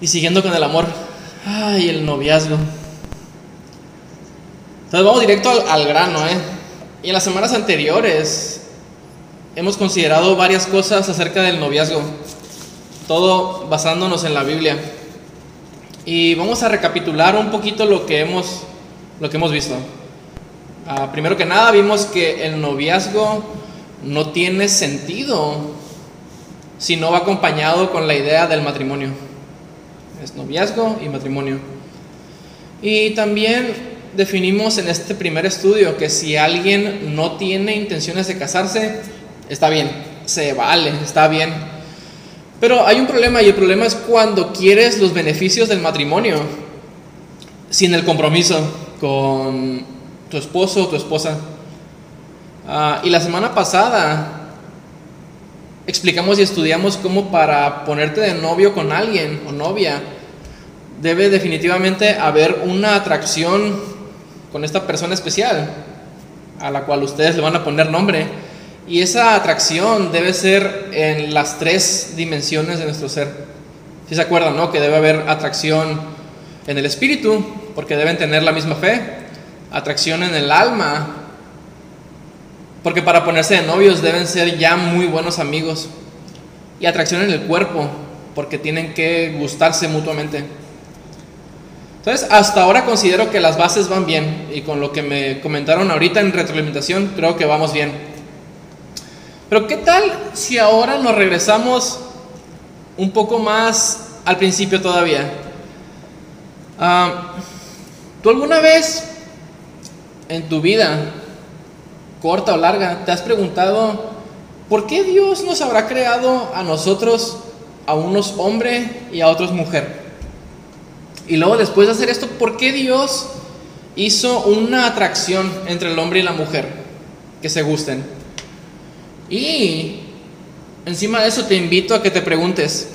Y siguiendo con el amor, ay, el noviazgo. Entonces vamos directo al, al grano, ¿eh? Y en las semanas anteriores hemos considerado varias cosas acerca del noviazgo, todo basándonos en la Biblia. Y vamos a recapitular un poquito lo que hemos, lo que hemos visto. Ah, primero que nada vimos que el noviazgo no tiene sentido si no va acompañado con la idea del matrimonio. Es noviazgo y matrimonio. Y también definimos en este primer estudio que si alguien no tiene intenciones de casarse, está bien, se vale, está bien. Pero hay un problema y el problema es cuando quieres los beneficios del matrimonio sin el compromiso con tu esposo o tu esposa. Ah, y la semana pasada explicamos y estudiamos cómo para ponerte de novio con alguien o novia debe definitivamente haber una atracción con esta persona especial a la cual ustedes le van a poner nombre. Y esa atracción debe ser en las tres dimensiones de nuestro ser. Si se acuerdan, ¿no? Que debe haber atracción en el espíritu, porque deben tener la misma fe. Atracción en el alma, porque para ponerse de novios deben ser ya muy buenos amigos. Y atracción en el cuerpo, porque tienen que gustarse mutuamente. Entonces, hasta ahora considero que las bases van bien y con lo que me comentaron ahorita en retroalimentación, creo que vamos bien. Pero ¿qué tal si ahora nos regresamos un poco más al principio todavía? Ah, ¿Tú alguna vez en tu vida, corta o larga, te has preguntado por qué Dios nos habrá creado a nosotros, a unos hombre y a otros mujer? Y luego después de hacer esto, ¿por qué Dios hizo una atracción entre el hombre y la mujer? Que se gusten. Y encima de eso te invito a que te preguntes,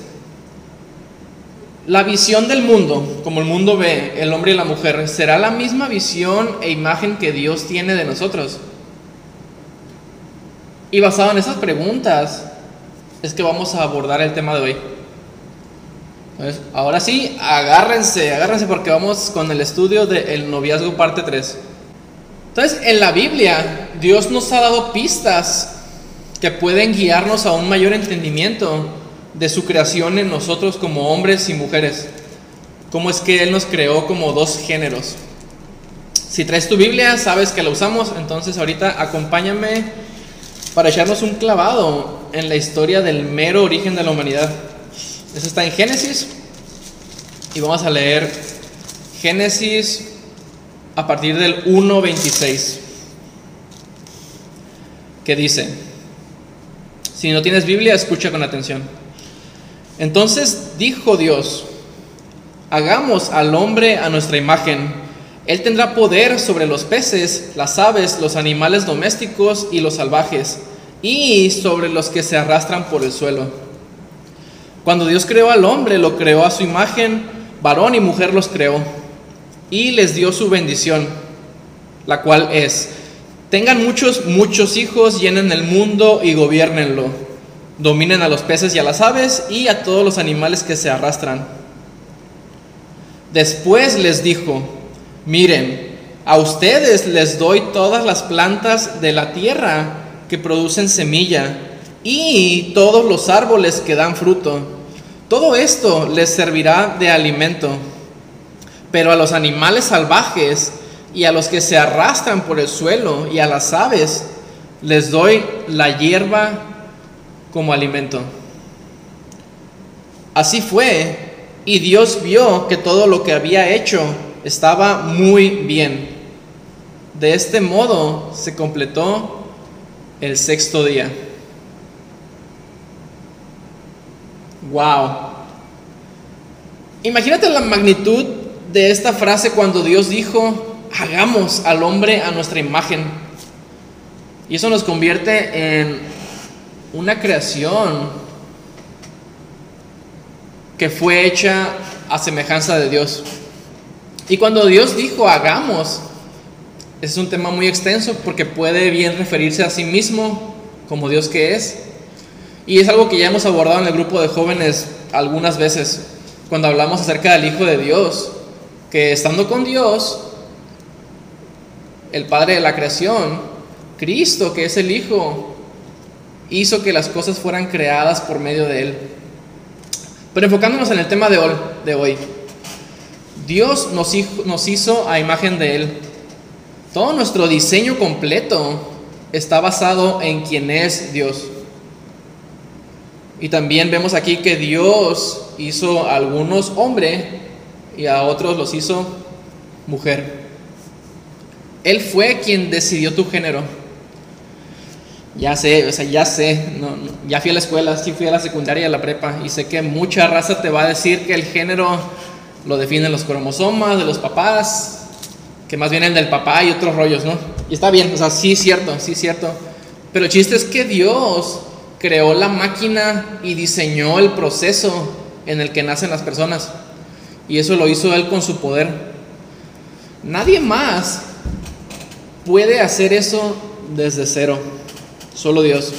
la visión del mundo, como el mundo ve el hombre y la mujer, ¿será la misma visión e imagen que Dios tiene de nosotros? Y basado en esas preguntas es que vamos a abordar el tema de hoy. Pues, ahora sí, agárrense, agárrense porque vamos con el estudio del noviazgo parte 3. Entonces, en la Biblia, Dios nos ha dado pistas que pueden guiarnos a un mayor entendimiento de su creación en nosotros como hombres y mujeres. Cómo es que Él nos creó como dos géneros. Si traes tu Biblia, sabes que la usamos, entonces ahorita acompáñame para echarnos un clavado en la historia del mero origen de la humanidad. Eso está en Génesis. Y vamos a leer Génesis a partir del 1.26. Que dice, si no tienes Biblia, escucha con atención. Entonces dijo Dios, hagamos al hombre a nuestra imagen. Él tendrá poder sobre los peces, las aves, los animales domésticos y los salvajes, y sobre los que se arrastran por el suelo. Cuando Dios creó al hombre, lo creó a su imagen, varón y mujer los creó, y les dio su bendición, la cual es, tengan muchos, muchos hijos, llenen el mundo y gobiernenlo, dominen a los peces y a las aves y a todos los animales que se arrastran. Después les dijo, miren, a ustedes les doy todas las plantas de la tierra que producen semilla y todos los árboles que dan fruto todo esto les servirá de alimento, pero a los animales salvajes y a los que se arrastran por el suelo y a las aves les doy la hierba como alimento. Así fue, y Dios vio que todo lo que había hecho estaba muy bien. De este modo se completó el sexto día. Wow. Imagínate la magnitud de esta frase cuando Dios dijo, hagamos al hombre a nuestra imagen. Y eso nos convierte en una creación que fue hecha a semejanza de Dios. Y cuando Dios dijo hagamos, es un tema muy extenso porque puede bien referirse a sí mismo como Dios que es, y es algo que ya hemos abordado en el grupo de jóvenes algunas veces. cuando hablamos acerca del Hijo de Dios, que estando con Dios, el Padre de la creación, Cristo, que es el Hijo, hizo que las cosas fueran creadas por medio de Él. Pero enfocándonos en el tema de hoy, de hoy Dios nos hizo, nos hizo a imagen de Él. Todo nuestro diseño completo está basado en quien es Dios. Y también vemos aquí que Dios hizo a algunos hombre y a otros los hizo mujer. Él fue quien decidió tu género. Ya sé, o sea, ya sé, ya fui a la escuela, sí fui a la secundaria a la prepa y sé que mucha raza te va a decir que el género lo definen los cromosomas de los papás, que más vienen del papá y otros rollos, ¿no? Y está bien, o sea, sí es cierto, sí es cierto. Pero el chiste es que Dios creó la máquina y diseñó el proceso en el que nacen las personas. Y eso lo hizo Él con su poder. Nadie más puede hacer eso desde cero. Solo Dios.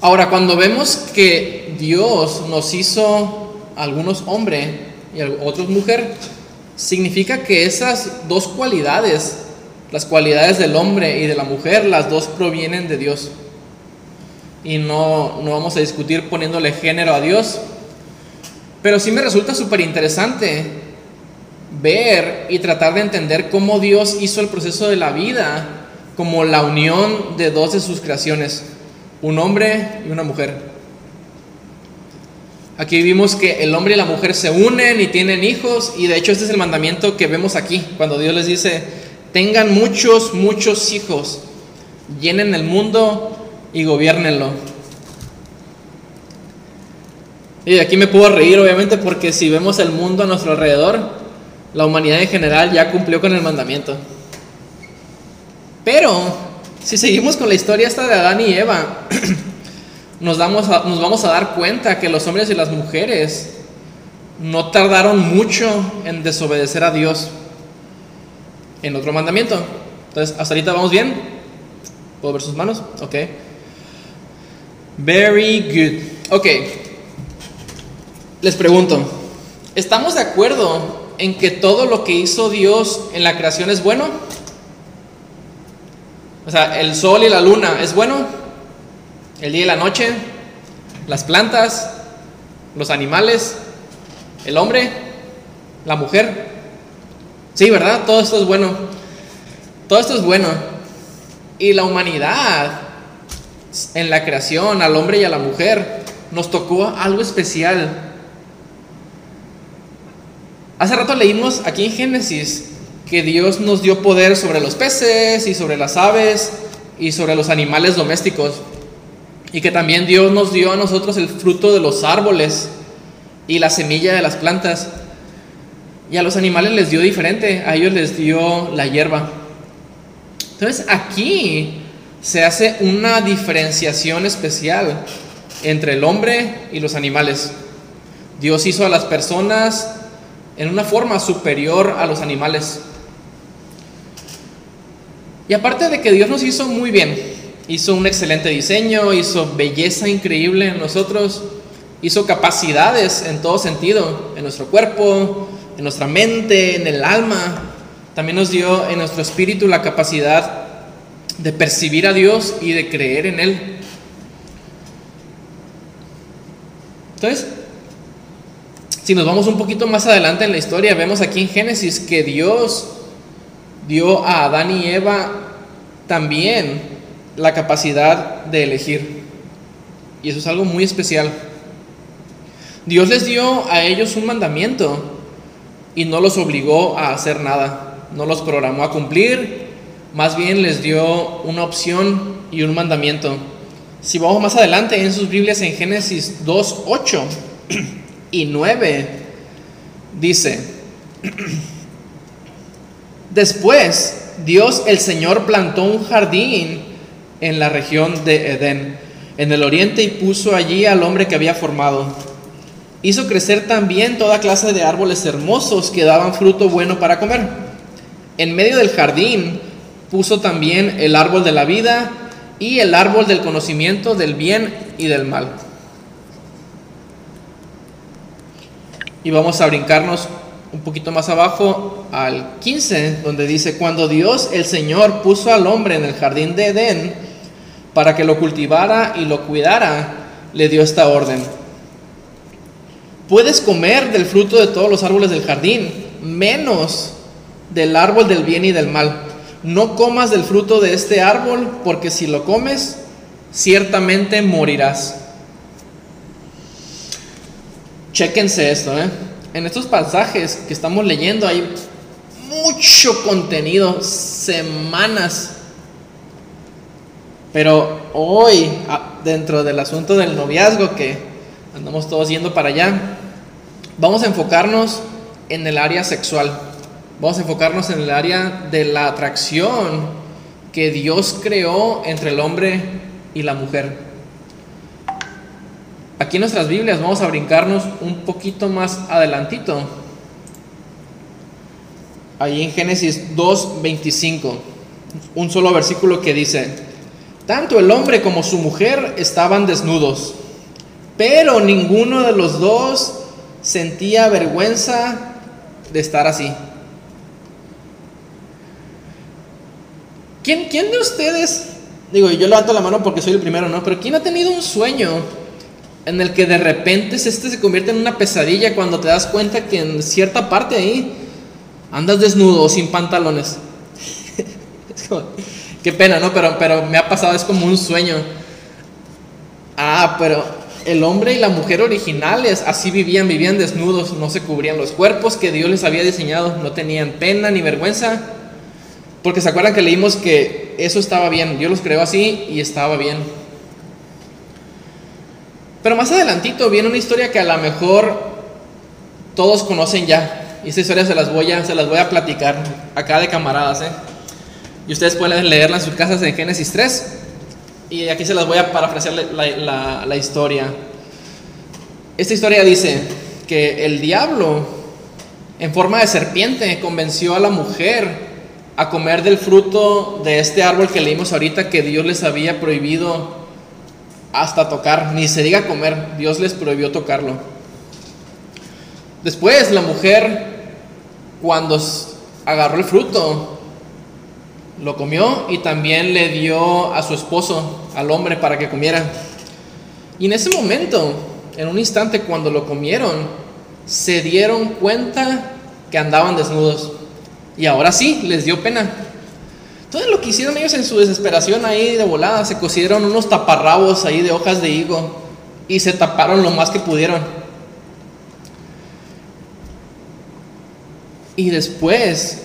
Ahora, cuando vemos que Dios nos hizo algunos hombres y otros mujer, significa que esas dos cualidades, las cualidades del hombre y de la mujer, las dos provienen de Dios. Y no, no vamos a discutir poniéndole género a Dios, pero sí me resulta súper interesante ver y tratar de entender cómo Dios hizo el proceso de la vida como la unión de dos de sus creaciones, un hombre y una mujer. Aquí vimos que el hombre y la mujer se unen y tienen hijos y de hecho este es el mandamiento que vemos aquí, cuando Dios les dice, tengan muchos, muchos hijos, llenen el mundo y gobiernenlo. Y aquí me puedo reír obviamente porque si vemos el mundo a nuestro alrededor, la humanidad en general ya cumplió con el mandamiento. Pero si seguimos con la historia esta de Adán y Eva, nos, nos vamos a dar cuenta que los hombres y las mujeres no tardaron mucho en desobedecer a Dios en otro mandamiento. Entonces, hasta ahorita vamos bien. ¿Puedo ver sus manos? Ok. Very good. Ok. Les pregunto, ¿estamos de acuerdo en que todo lo que hizo Dios en la creación es bueno? O sea, el sol y la luna es bueno el día y la noche, las plantas, los animales, el hombre, la mujer. Sí, ¿verdad? Todo esto es bueno. Todo esto es bueno. Y la humanidad, en la creación, al hombre y a la mujer, nos tocó algo especial. Hace rato leímos aquí en Génesis que Dios nos dio poder sobre los peces y sobre las aves y sobre los animales domésticos. Y que también Dios nos dio a nosotros el fruto de los árboles y la semilla de las plantas. Y a los animales les dio diferente, a ellos les dio la hierba. Entonces aquí se hace una diferenciación especial entre el hombre y los animales. Dios hizo a las personas en una forma superior a los animales. Y aparte de que Dios nos hizo muy bien, hizo un excelente diseño, hizo belleza increíble en nosotros, hizo capacidades en todo sentido, en nuestro cuerpo, en nuestra mente, en el alma. También nos dio en nuestro espíritu la capacidad de percibir a Dios y de creer en Él. Entonces, si nos vamos un poquito más adelante en la historia, vemos aquí en Génesis que Dios dio a Adán y Eva también la capacidad de elegir. Y eso es algo muy especial. Dios les dio a ellos un mandamiento y no los obligó a hacer nada, no los programó a cumplir, más bien les dio una opción y un mandamiento. Si vamos más adelante en sus Biblias en Génesis 2, 8 y 9, dice, después Dios el Señor plantó un jardín en la región de Edén, en el oriente, y puso allí al hombre que había formado. Hizo crecer también toda clase de árboles hermosos que daban fruto bueno para comer. En medio del jardín puso también el árbol de la vida y el árbol del conocimiento del bien y del mal. Y vamos a brincarnos un poquito más abajo al 15, donde dice, cuando Dios el Señor puso al hombre en el jardín de Edén para que lo cultivara y lo cuidara, le dio esta orden. Puedes comer del fruto de todos los árboles del jardín, menos del árbol del bien y del mal. No comas del fruto de este árbol, porque si lo comes, ciertamente morirás. Chéquense esto, ¿eh? En estos pasajes que estamos leyendo hay mucho contenido, semanas. Pero hoy, dentro del asunto del noviazgo, que andamos todos yendo para allá, vamos a enfocarnos en el área sexual. Vamos a enfocarnos en el área de la atracción que Dios creó entre el hombre y la mujer. Aquí en nuestras Biblias vamos a brincarnos un poquito más adelantito. Ahí en Génesis 2.25, un solo versículo que dice, tanto el hombre como su mujer estaban desnudos, pero ninguno de los dos sentía vergüenza de estar así. ¿Quién, de ustedes, digo, yo levanto la mano porque soy el primero, ¿no? Pero ¿quién ha tenido un sueño en el que de repente este se convierte en una pesadilla cuando te das cuenta que en cierta parte ahí andas desnudo o sin pantalones? qué pena, ¿no? Pero, pero me ha pasado, es como un sueño. Ah, pero el hombre y la mujer originales así vivían, vivían desnudos, no se cubrían los cuerpos que Dios les había diseñado, no tenían pena ni vergüenza porque se acuerdan que leímos que eso estaba bien, Dios los creó así y estaba bien. Pero más adelantito viene una historia que a lo mejor todos conocen ya. Y esta historia se las voy a, se las voy a platicar acá de camaradas. ¿eh? Y ustedes pueden leerla en sus casas en Génesis 3. Y aquí se las voy a parafrasear la, la historia. Esta historia dice que el diablo, en forma de serpiente, convenció a la mujer a comer del fruto de este árbol que leímos ahorita que Dios les había prohibido hasta tocar, ni se diga comer, Dios les prohibió tocarlo. Después la mujer, cuando agarró el fruto, lo comió y también le dio a su esposo, al hombre, para que comiera. Y en ese momento, en un instante cuando lo comieron, se dieron cuenta que andaban desnudos. Y ahora sí, les dio pena. Todo lo que hicieron ellos en su desesperación ahí de volada, se cosieron unos taparrabos ahí de hojas de higo y se taparon lo más que pudieron. Y después,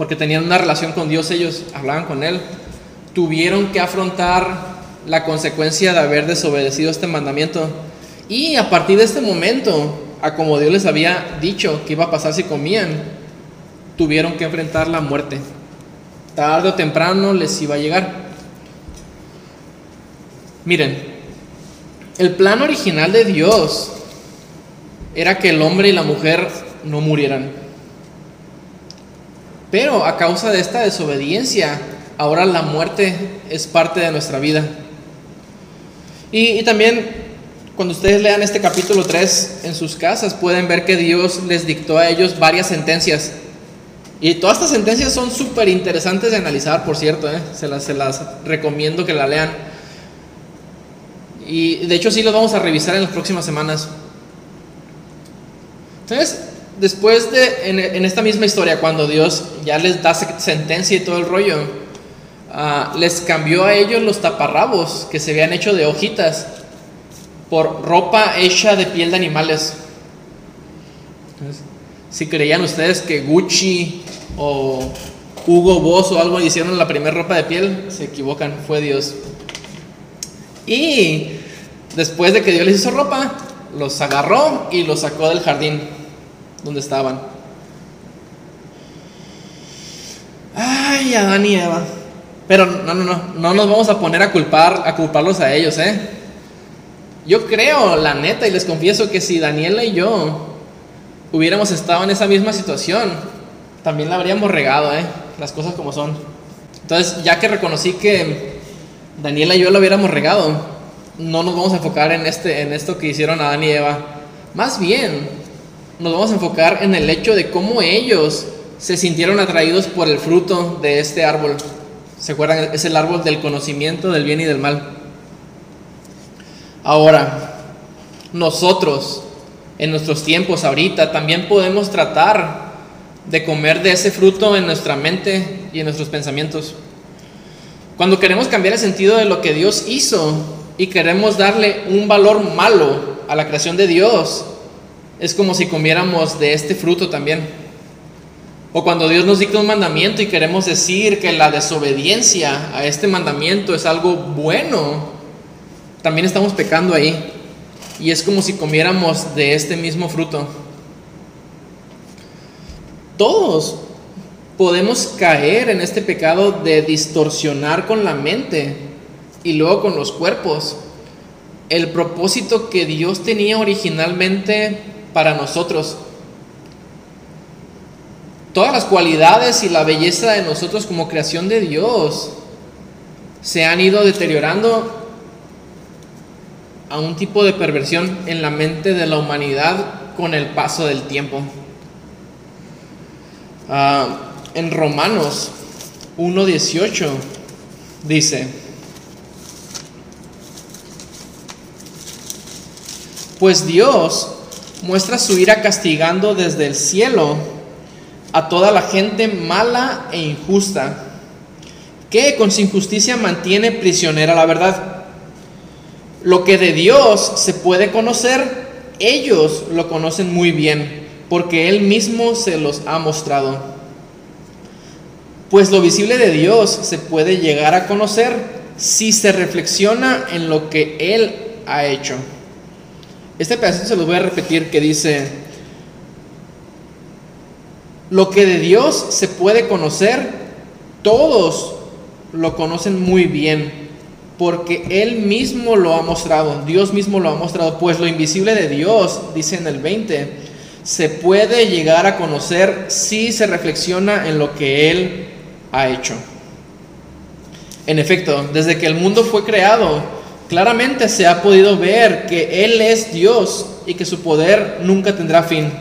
porque tenían una relación con Dios, ellos hablaban con Él, tuvieron que afrontar la consecuencia de haber desobedecido este mandamiento. Y a partir de este momento, a como Dios les había dicho que iba a pasar si comían, tuvieron que enfrentar la muerte. Tarde o temprano les iba a llegar. Miren, el plan original de Dios era que el hombre y la mujer no murieran. Pero a causa de esta desobediencia, ahora la muerte es parte de nuestra vida. Y, también cuando ustedes lean este capítulo 3 en sus casas, pueden ver que Dios les dictó a ellos varias sentencias. Y todas estas sentencias son súper interesantes de analizar, por cierto, ¿eh? se, las, se las recomiendo que la lean. Y de hecho sí los vamos a revisar en las próximas semanas. Entonces, después de, en, esta misma historia, cuando Dios ya les da sentencia y todo el rollo, ah, les cambió a ellos los taparrabos que se habían hecho de hojitas por ropa hecha de piel de animales. si creían ustedes que Gucci o Hugo Boss o algo hicieron la primera ropa de piel, se equivocan, fue Dios. Y después de que Dios les hizo ropa, los agarró y los sacó del jardín donde estaban. Ay, Adán y Eva. Pero no, no, no, no nos vamos a poner a culpar, a culparlos a ellos, ¿eh? Yo creo, la neta, y les confieso que si Daniela y yo hubiéramos estado en esa misma situación, también la habríamos regado, ¿eh? Las cosas como son. Entonces, ya que reconocí que Daniela y yo lo hubiéramos regado, no nos vamos a enfocar en, este, en esto que hicieron Adán y Eva. Más bien, nos vamos a enfocar en el hecho de cómo ellos se sintieron atraídos por el fruto de este árbol. ¿Se acuerdan? Es el árbol del conocimiento del bien y del mal. Ahora, nosotros, en nuestros tiempos ahorita, también podemos tratar de comer de ese fruto en nuestra mente y en nuestros pensamientos. Cuando queremos cambiar el sentido de lo que Dios hizo y queremos darle un valor malo a la creación de Dios, es como si comiéramos de este fruto también. O cuando Dios nos dicta un mandamiento y queremos decir que la desobediencia a este mandamiento es algo bueno, también estamos pecando ahí. Y es como si comiéramos de este mismo fruto. Todos podemos caer en este pecado de distorsionar con la mente y luego con los cuerpos el propósito que Dios tenía originalmente para nosotros. Todas las cualidades y la belleza de nosotros como creación de Dios se han ido deteriorando a un tipo de perversión en la mente de la humanidad con el paso del tiempo. Ah, en Romanos 1.18 dice, pues Dios muestra su ira castigando desde el cielo a toda la gente mala e injusta, que con su injusticia mantiene prisionera la verdad. Lo que de Dios se puede conocer, ellos lo conocen muy bien, porque Él mismo se los ha mostrado. Pues lo visible de Dios se puede llegar a conocer si se reflexiona en lo que Él ha hecho. Este pedacito se lo voy a repetir que dice, lo que de Dios se puede conocer, todos lo conocen muy bien, porque Él mismo lo ha mostrado, Dios mismo lo ha mostrado, pues lo invisible de Dios, dice en el 20, se puede llegar a conocer si se reflexiona en lo que Él ha hecho. En efecto, desde que el mundo fue creado, claramente se ha podido ver que Él es Dios y que su poder nunca tendrá fin.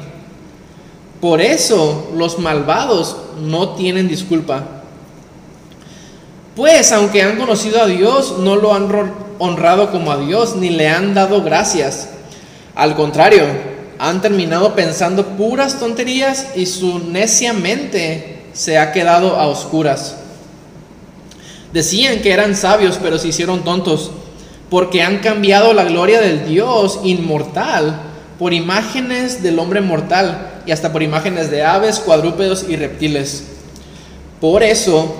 Por eso los malvados no tienen disculpa pues aunque han conocido a Dios, no lo han honrado como a Dios, ni le han dado gracias. Al contrario, han terminado pensando puras tonterías y su necia mente se ha quedado a oscuras. Decían que eran sabios, pero se hicieron tontos, porque han cambiado la gloria del Dios inmortal por imágenes del hombre mortal y hasta por imágenes de aves, cuadrúpedos y reptiles. Por eso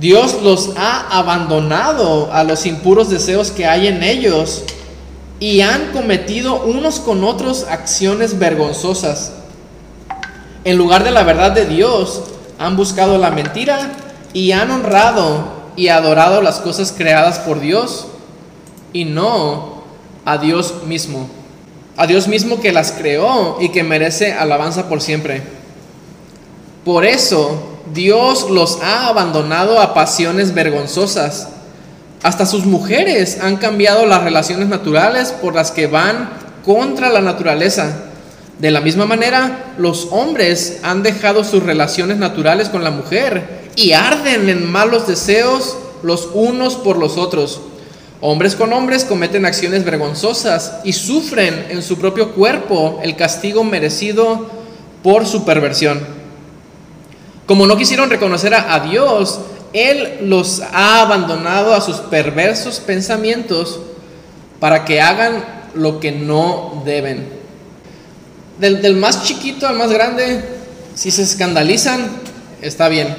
Dios los ha abandonado a los impuros deseos que hay en ellos y han cometido unos con otros acciones vergonzosas. En lugar de la verdad de Dios, han buscado la mentira y han honrado y adorado las cosas creadas por Dios y no a Dios mismo. A Dios mismo que las creó y que merece alabanza por siempre. Por eso Dios los ha abandonado a pasiones vergonzosas. Hasta sus mujeres han cambiado las relaciones naturales por las que van contra la naturaleza. De la misma manera, los hombres han dejado sus relaciones naturales con la mujer y arden en malos deseos los unos por los otros. Hombres con hombres cometen acciones vergonzosas y sufren en su propio cuerpo el castigo merecido por su perversión. Como no quisieron reconocer a, Dios, Él los ha abandonado a sus perversos pensamientos para que hagan lo que no deben. Del, del, más chiquito al más grande, si se escandalizan, está bien.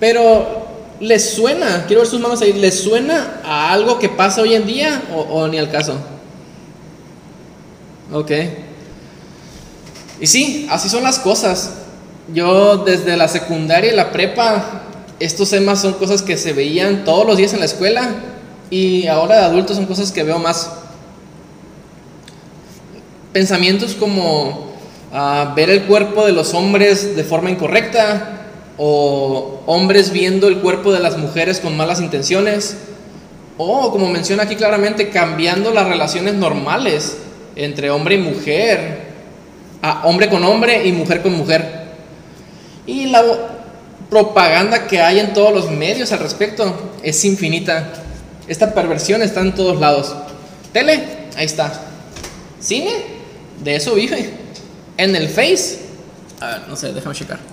Pero les suena, quiero ver sus manos ahí, ¿les suena a algo que pasa hoy en día o, ni al caso? Ok. Y sí, así son las cosas. Yo desde la secundaria y la prepa, estos temas son cosas que se veían todos los días en la escuela y ahora de adultos son cosas que veo más. Pensamientos como ah, ver el cuerpo de los hombres de forma incorrecta o hombres viendo el cuerpo de las mujeres con malas intenciones o como menciona aquí claramente cambiando las relaciones normales entre hombre y mujer a hombre con hombre y mujer con mujer. Y la propaganda que hay en todos los medios al respecto es infinita. Esta perversión está en todos lados. Tele, ahí está. Cine, de eso vive. En el Face, no sé, déjame checar.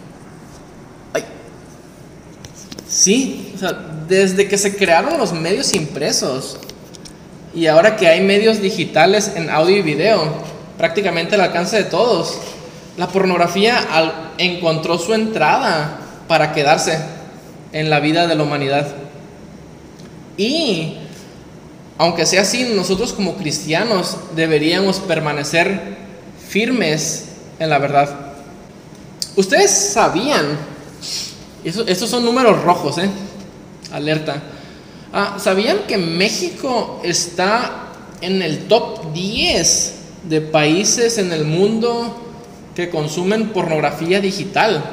Sí, desde que se crearon los medios impresos y ahora que hay medios digitales en audio y video, prácticamente al alcance de todos, la pornografía encontró su entrada para quedarse en la vida de la humanidad. Y aunque sea así, nosotros como cristianos deberíamos permanecer firmes en la verdad. Ustedes sabían, estos son números rojos, ¿eh? Alerta. Ah, ¿Sabían que México está en el top 10 de países en el mundo que consumen pornografía digital?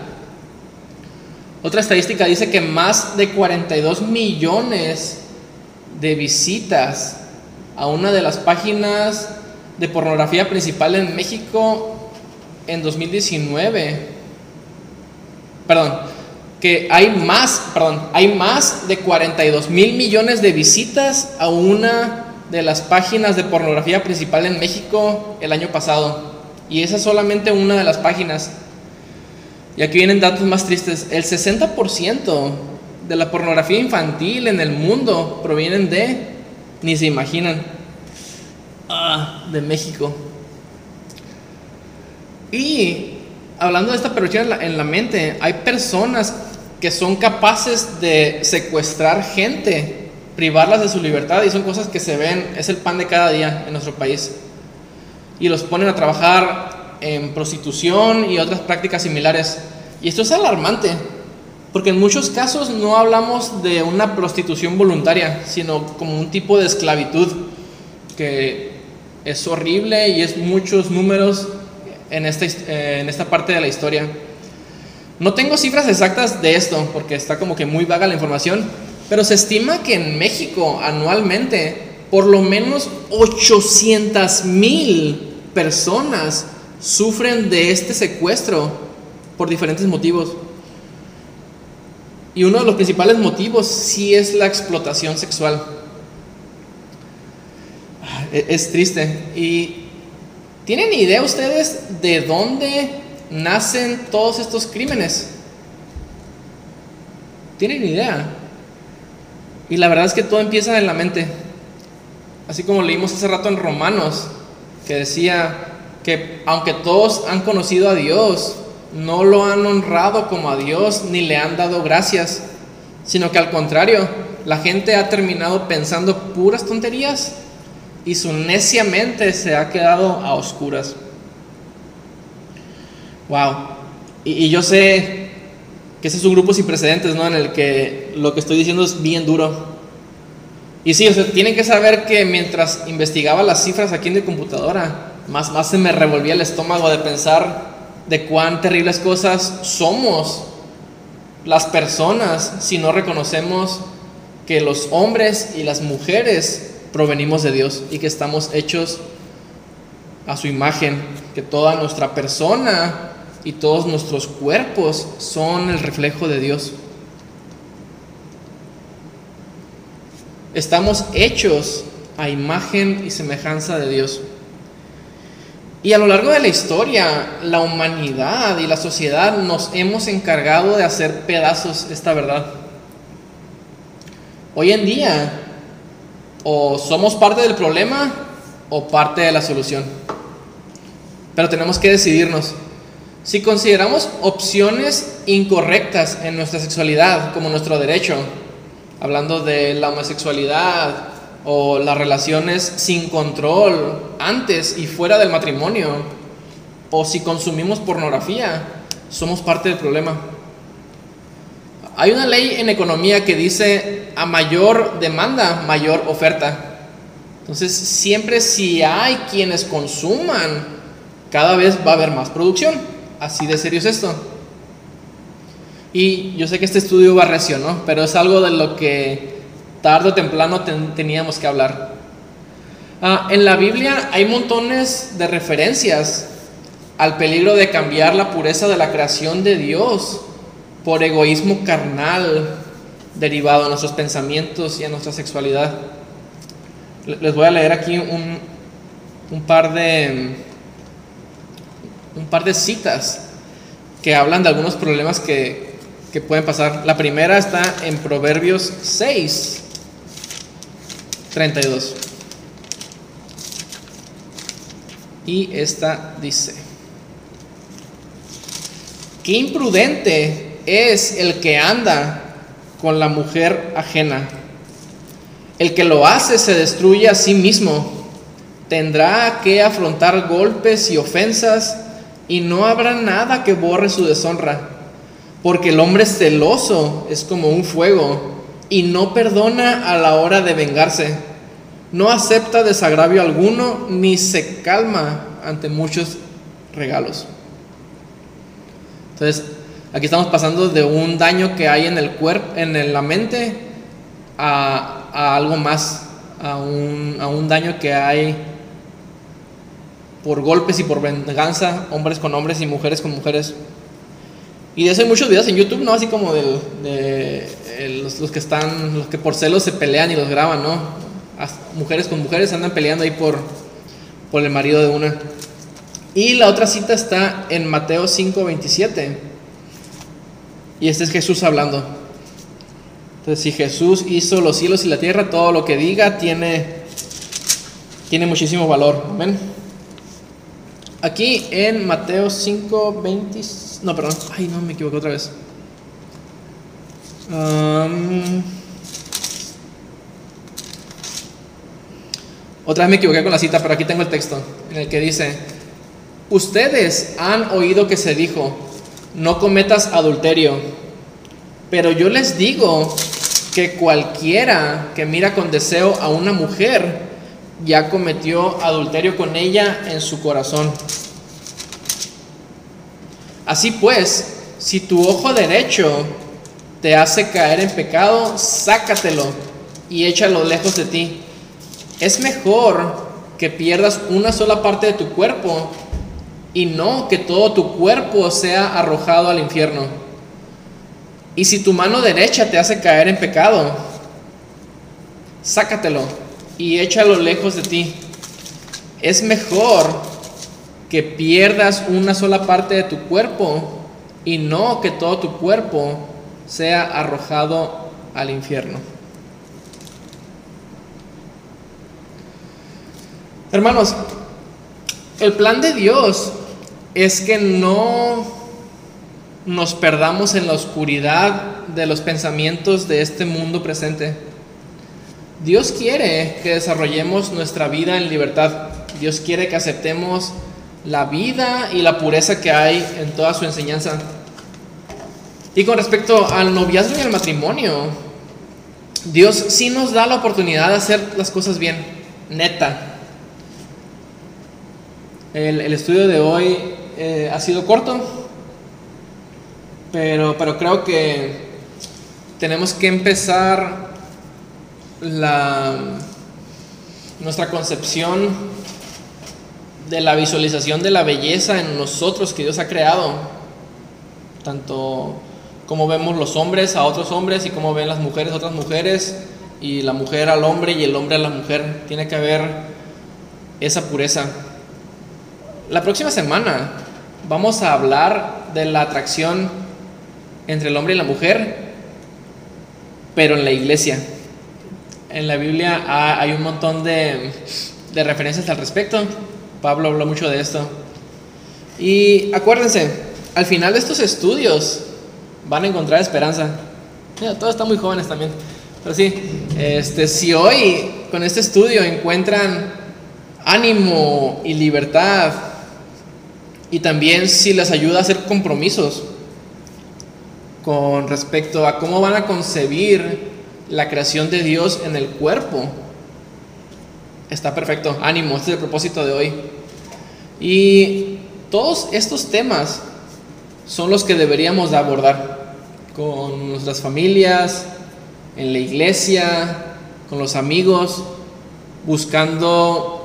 Otra estadística dice que más de 42 millones de visitas a una de las páginas de pornografía principal en México en 2019. Perdón, que hay más, perdón, hay más de 42 mil millones de visitas a una de las páginas de pornografía principal en México el año pasado. Y esa es solamente una de las páginas. Y aquí vienen datos más tristes. El 60% de la pornografía infantil en el mundo provienen de, ni se imaginan, ah, de México. Y hablando de esta perversión en la, mente, hay personas que son capaces de secuestrar gente, privarlas de su libertad y son cosas que se ven, es el pan de cada día en nuestro país. Y los ponen a trabajar en prostitución y otras prácticas similares. Y esto es alarmante, porque en muchos casos no hablamos de una prostitución voluntaria, sino como un tipo de esclavitud que es horrible y es muchos números en esta, eh, en esta parte de la historia. No tengo cifras exactas de esto porque está como que muy vaga la información, pero se estima que en México anualmente por lo menos 800 mil personas sufren de este secuestro por diferentes motivos. Y uno de los principales motivos sí es la explotación sexual. Ah, e-, es triste. Y ¿Tienen idea ustedes de dónde nacen todos estos crímenes? ¿Tienen idea? Y la verdad es que todo empieza en la mente. Así como leímos hace rato en Romanos, que decía que aunque todos han conocido a Dios, no lo han honrado como a Dios ni le han dado gracias, sino que al contrario, la gente ha terminado pensando puras tonterías y su necia mente se ha quedado a oscuras. Wow. Y, yo sé que ese es un grupo sin precedentes, ¿no? En el que lo que estoy diciendo es bien duro. Y sí, o sea, tienen que saber que mientras investigaba las cifras aquí en mi computadora, más, más se me revolvía el estómago de pensar de cuán terribles cosas somos las personas si no reconocemos que los hombres y las mujeres provenimos de Dios y que estamos hechos a su imagen, que toda nuestra persona y todos nuestros cuerpos son el reflejo de Dios. Estamos hechos a imagen y semejanza de Dios. Y a lo largo de la historia, la humanidad y la sociedad nos hemos encargado de hacer pedazos esta verdad. Hoy en día, o somos parte del problema o parte de la solución. Pero tenemos que decidirnos. Si consideramos opciones incorrectas en nuestra sexualidad como nuestro derecho, hablando de la homosexualidad o las relaciones sin control antes y fuera del matrimonio, o si consumimos pornografía, somos parte del problema. Hay una ley en economía que dice a mayor demanda, mayor oferta. Entonces, siempre si hay quienes consuman, cada vez va a haber más producción. Así de serio es esto. Y yo sé que este estudio va recio, ¿no? Pero es algo de lo que tarde o temprano teníamos que hablar. Ah, en la Biblia hay montones de referencias al peligro de cambiar la pureza de la creación de Dios por egoísmo carnal derivado de nuestros pensamientos y a nuestra sexualidad. Les voy a leer aquí un par de un par de citas que hablan de algunos problemas que, que pueden pasar. La primera está en Proverbios 6, 32. Y esta dice, qué imprudente es el que anda con la mujer ajena. El que lo hace se destruye a sí mismo. Tendrá que afrontar golpes y ofensas y no habrá nada que borre su deshonra. Porque el hombre celoso es como un fuego y no perdona a la hora de vengarse. No acepta desagravio alguno ni se calma ante muchos regalos. Entonces, aquí estamos pasando de un daño que hay en el cuerpo, en la mente, a, algo más, a un daño que hay por golpes y por venganza, hombres con hombres y mujeres con mujeres. Y de eso hay muchos videos en YouTube, ¿no? Así como del, de los, que están, los que por celos se pelean y los graban, ¿no? mujeres con mujeres andan peleando ahí por, por el marido de una. Y la otra cita está en Mateo 5:27. Y este es Jesús hablando. Entonces, si Jesús hizo los cielos y la tierra, todo lo que diga tiene, tiene muchísimo valor. Amén. Aquí en Mateo 5, 20. No, perdón. Ay, no, me equivoqué otra vez. otra vez me equivoqué con la cita, pero aquí tengo el texto en el que dice: Ustedes han oído que se dijo: No cometas adulterio. Pero yo les digo que cualquiera que mira con deseo a una mujer ya cometió adulterio con ella en su corazón. Así pues, si tu ojo derecho te hace caer en pecado, sácatelo y échalo lejos de ti. Es mejor que pierdas una sola parte de tu cuerpo y no que todo tu cuerpo sea arrojado al infierno. Y si tu mano derecha te hace caer en pecado, sácatelo y échalo lejos de ti. Es mejor que pierdas una sola parte de tu cuerpo y no que todo tu cuerpo sea arrojado al infierno. Hermanos, el plan de Dios es que no nos perdamos en la oscuridad de los pensamientos de este mundo presente. Dios quiere que desarrollemos nuestra vida en libertad. Dios quiere que aceptemos la vida y la pureza que hay en toda su enseñanza. Y con respecto al noviazgo y al matrimonio, Dios sí nos da la oportunidad de hacer las cosas bien, neta. El, estudio de hoy eh, ha sido corto, pero, pero creo que tenemos que empezar la, nuestra concepción de la visualización de la belleza en nosotros que Dios ha creado, tanto como vemos los hombres a otros hombres y como ven las mujeres a otras mujeres y la mujer al hombre y el hombre a la mujer. Tiene que haber esa pureza. La próxima semana vamos a hablar de la atracción entre el hombre y la mujer, pero en la iglesia en la Biblia hay un montón de, referencias al respecto. Pablo habló mucho de esto. Y acuérdense, al final de estos estudios van a encontrar esperanza. todos están muy jóvenes también. Pero sí, este, si hoy con este estudio encuentran ánimo y libertad, y también si les ayuda a hacer compromisos con respecto a cómo van a concebir la creación de Dios en el cuerpo. Está perfecto, ánimo, este es el propósito de hoy. Y todos estos temas son los que deberíamos de abordar con nuestras familias, en la iglesia, con los amigos, buscando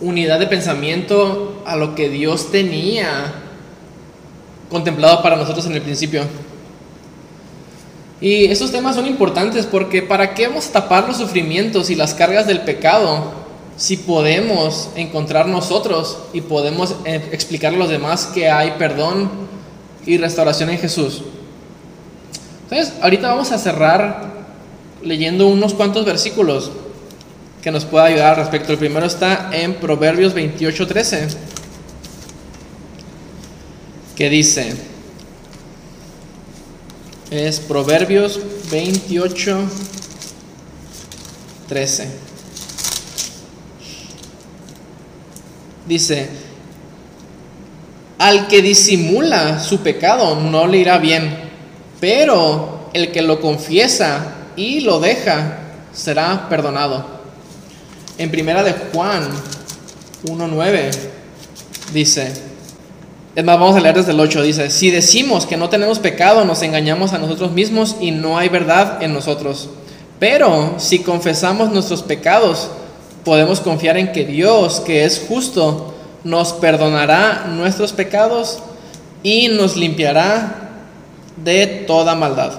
unidad de pensamiento a lo que Dios tenía contemplado para nosotros en el principio. Y estos temas son importantes porque ¿para qué vamos a tapar los sufrimientos y las cargas del pecado si podemos encontrar nosotros y podemos eh, explicar a los demás que hay perdón y restauración en Jesús? Entonces, ahorita vamos a cerrar leyendo unos cuantos versículos que nos pueda ayudar respecto. El primero está en Proverbios 28:13, que dice, es Proverbios 28:13. Dice, al que disimula su pecado no le irá bien, pero el que lo confiesa y lo deja será perdonado. En primera de Juan 1.9 dice, es más, vamos a leer desde el 8, dice, si decimos que no tenemos pecado, nos engañamos a nosotros mismos y no hay verdad en nosotros. Pero si confesamos nuestros pecados, podemos confiar en que Dios, que es justo, nos perdonará nuestros pecados y nos limpiará de toda maldad.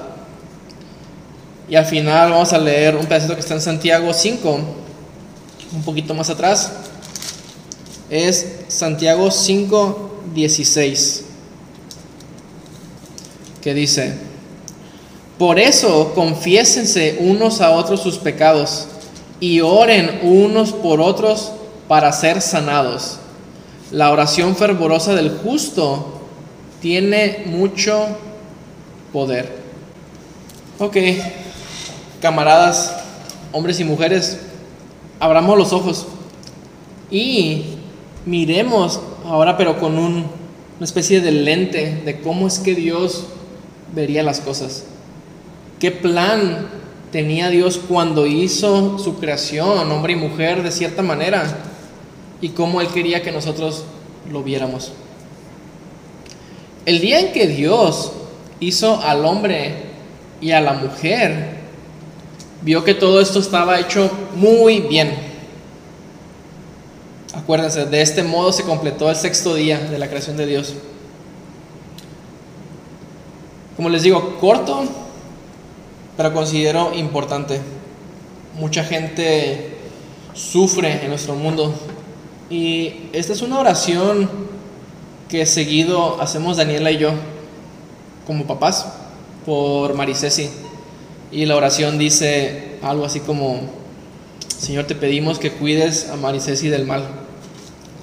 Y al final vamos a leer un pedacito que está en Santiago 5, un poquito más atrás. Es Santiago 5, 16, que dice, por eso confiésense unos a otros sus pecados y oren unos por otros para ser sanados. La oración fervorosa del justo tiene mucho poder. Ok, camaradas, hombres y mujeres, abramos los ojos y miremos ahora pero con un, una especie de lente de cómo es que Dios vería las cosas. ¿Qué plan tenía Dios cuando hizo su creación, hombre y mujer, de cierta manera? Y cómo Él quería que nosotros lo viéramos. El día en que Dios hizo al hombre y a la mujer, vio que todo esto estaba hecho muy bien. Acuérdense, de este modo se completó el sexto día de la creación de Dios. Como les digo, corto, pero considero importante. Mucha gente sufre en nuestro mundo y esta es una oración que seguido hacemos Daniela y yo como papás por Marisesi. Y la oración dice algo así como, Señor, te pedimos que cuides a Marisesi del mal.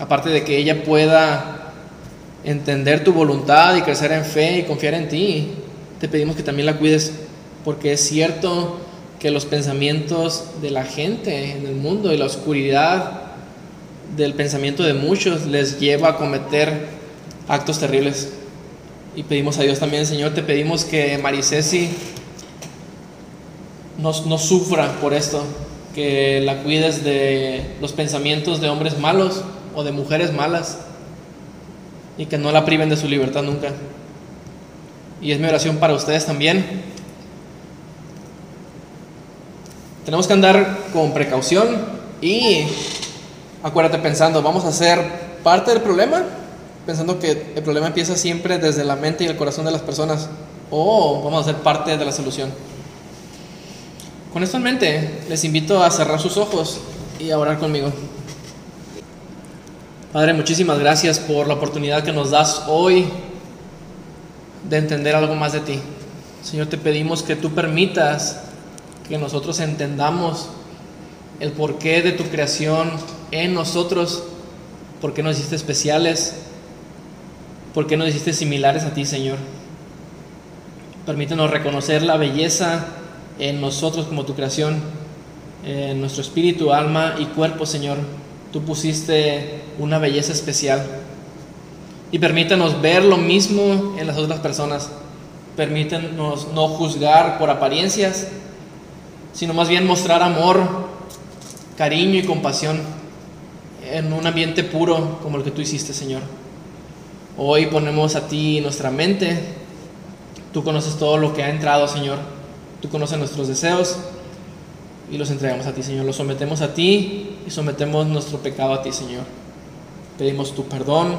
Aparte de que ella pueda entender tu voluntad y crecer en fe y confiar en ti, te pedimos que también la cuides, porque es cierto que los pensamientos de la gente en el mundo y la oscuridad del pensamiento de muchos les lleva a cometer actos terribles. Y pedimos a Dios también, Señor, te pedimos que Marisesi no, sufra por esto, que la cuides de los pensamientos de hombres malos o de mujeres malas y que no la priven de su libertad nunca. Y es mi oración para ustedes también. Tenemos que andar con precaución y acuérdate pensando, vamos a ser parte del problema, pensando que el problema empieza siempre desde la mente y el corazón de las personas, o vamos a ser parte de la solución. Con esto en mente, les invito a cerrar sus ojos y a orar conmigo. Padre, muchísimas gracias por la oportunidad que nos das hoy de entender algo más de ti. Señor, te pedimos que tú permitas que nosotros entendamos el porqué de tu creación en nosotros, por qué nos hiciste especiales, por qué nos hiciste similares a ti, Señor. Permítenos reconocer la belleza en nosotros como tu creación, en nuestro espíritu, alma y cuerpo, Señor. Tú pusiste una belleza especial. Y permítanos ver lo mismo en las otras personas. Permítanos no juzgar por apariencias, sino más bien mostrar amor, cariño y compasión en un ambiente puro como el que tú hiciste, Señor. Hoy ponemos a ti nuestra mente. Tú conoces todo lo que ha entrado, Señor Tú conoces nuestros deseos y los entregamos a ti, Señor. Los sometemos a ti y sometemos nuestro pecado a ti, Señor. Pedimos tu perdón,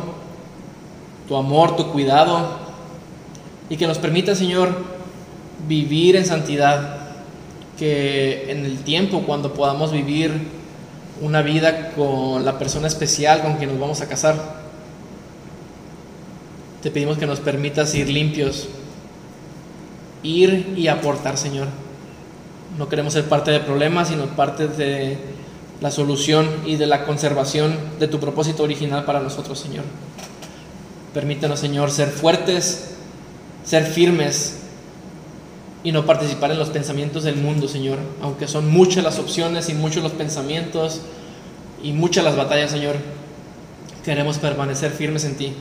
tu amor, tu cuidado y que nos permita, Señor, vivir en santidad, que en el tiempo cuando podamos vivir una vida con la persona especial con quien nos vamos a casar, te pedimos que nos permitas ir limpios, ir y aportar, Señor. No queremos ser parte del problema, sino parte de la solución y de la conservación de tu propósito original para nosotros, Señor. Permítanos, Señor, ser fuertes, ser firmes y no participar en los pensamientos del mundo, Señor. Aunque son muchas las opciones y muchos los pensamientos y muchas las batallas, Señor, queremos permanecer firmes en ti.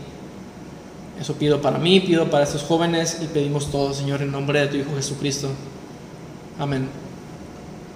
Eso pido para mí, pido para estos jóvenes y pedimos todo, Señor, en nombre de tu Hijo Jesucristo. Amén.